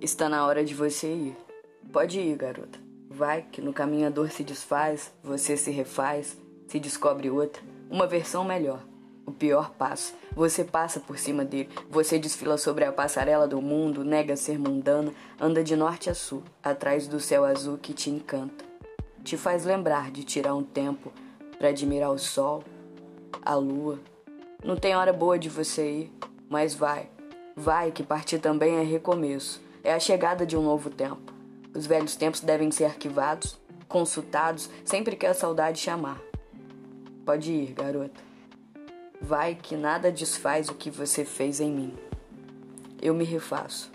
Está na hora de você ir. Pode ir, garota. Vai, que no caminho a dor se desfaz, você se refaz, se descobre outra, uma versão melhor. O pior passo. Você passa por cima dele, você desfila sobre a passarela do mundo, nega ser mundana, anda de norte a sul, atrás do céu azul que te encanta. Te faz lembrar de tirar um tempo para admirar o sol, a lua. Não tem hora boa de você ir, mas vai. Vai, que partir também é recomeço. É a chegada de um novo tempo. Os velhos tempos devem ser arquivados, consultados sempre que a saudade chamar. Pode ir, garota. Vai que nada desfaz o que você fez em mim. Eu me refaço.